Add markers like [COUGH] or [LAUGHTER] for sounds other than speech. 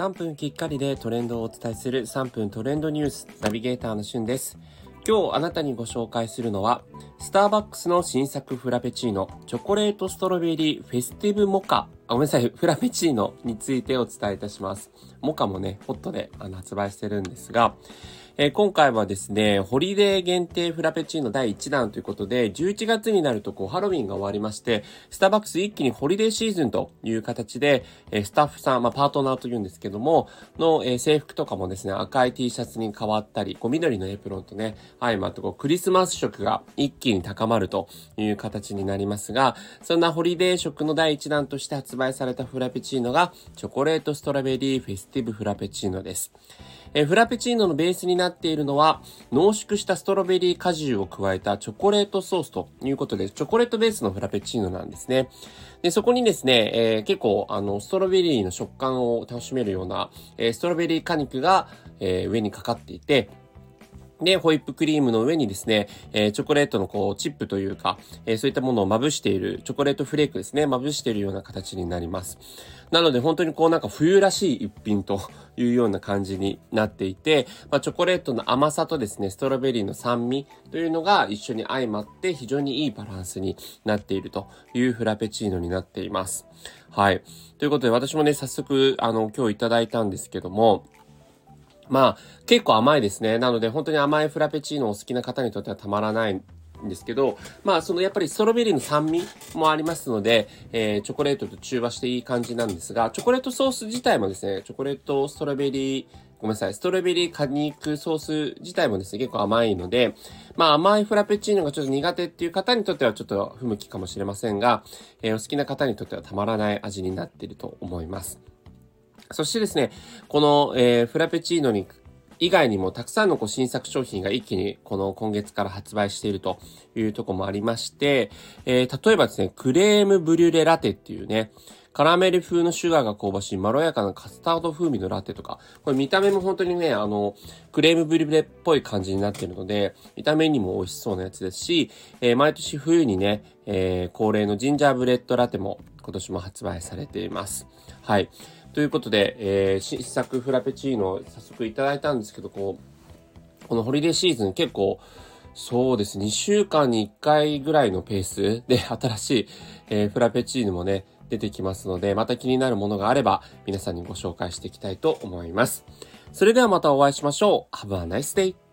3分きっかりでトレンドをお伝えする3分トレンドニュースナビゲーターのしゅんです。今日あなたにご紹介するのは、スターバックスの新作フラペチーノ、チョコレートストロベリーフェスティブモカ、あごめんなさい、[LAUGHS] フラペチーノについてお伝えいたします。モカもね、ホットであの発売してるんですが、えー、今回はですね、ホリデー限定フラペチーノ第1弾ということで、11月になるとこうハロウィンが終わりまして、スターバックス一気にホリデーシーズンという形で、えー、スタッフさん、まあパートナーというんですけども、の、えー、制服とかもですね、赤い T シャツに変わったり、こう緑のエプロンとね、相まってこうクリスマス色が一気に高まるという形になりますが、そんなホリデー色の第1弾として発売されたフラペチーノが、チョコレートストロベリーフェスティブフラペチーノです。えフラペチーノのベースになっているのは、濃縮したストロベリー果汁を加えたチョコレートソースということで、チョコレートベースのフラペチーノなんですね。で、そこにですね、えー、結構、あの、ストロベリーの食感を楽しめるような、えー、ストロベリー果肉が、えー、上にかかっていて、で、ホイップクリームの上にですね、えー、チョコレートのこう、チップというか、えー、そういったものをまぶしている、チョコレートフレークですね、まぶしているような形になります。なので本当にこうなんか冬らしい一品というような感じになっていて、まあ、チョコレートの甘さとですね、ストロベリーの酸味というのが一緒に相まって非常にいいバランスになっているというフラペチーノになっています。はい。ということで私もね、早速、あの、今日いただいたんですけども、まあ、結構甘いですね。なので、本当に甘いフラペチーノを好きな方にとってはたまらないんですけど、まあ、そのやっぱりストロベリーの酸味もありますので、えー、チョコレートと中和していい感じなんですが、チョコレートソース自体もですね、チョコレートストロベリー、ごめんなさい、ストロベリー果肉ソース自体もですね、結構甘いので、まあ甘いフラペチーノがちょっと苦手っていう方にとってはちょっと不向きかもしれませんが、えー、お好きな方にとってはたまらない味になっていると思います。そしてですね、この、えー、フラペチーノに以外にもたくさんのこう新作商品が一気にこの今月から発売しているというとこもありまして、えー、例えばですね、クレームブリュレラテっていうね、カラメル風のシュガーが香ばしいまろやかなカスタード風味のラテとか、これ見た目も本当にね、あの、クレームブリュレっぽい感じになっているので、見た目にも美味しそうなやつですし、えー、毎年冬にね、えー、恒例のジンジャーブレッドラテも今年も発売されています。はい。ということで、えー、新作フラペチーノ早速いただいたんですけど、こう、このホリデーシーズン結構、そうです。2週間に1回ぐらいのペース [LAUGHS] で新しい、えー、フラペチーノもね、出てきますので、また気になるものがあれば、皆さんにご紹介していきたいと思います。それではまたお会いしましょう。Have a nice day!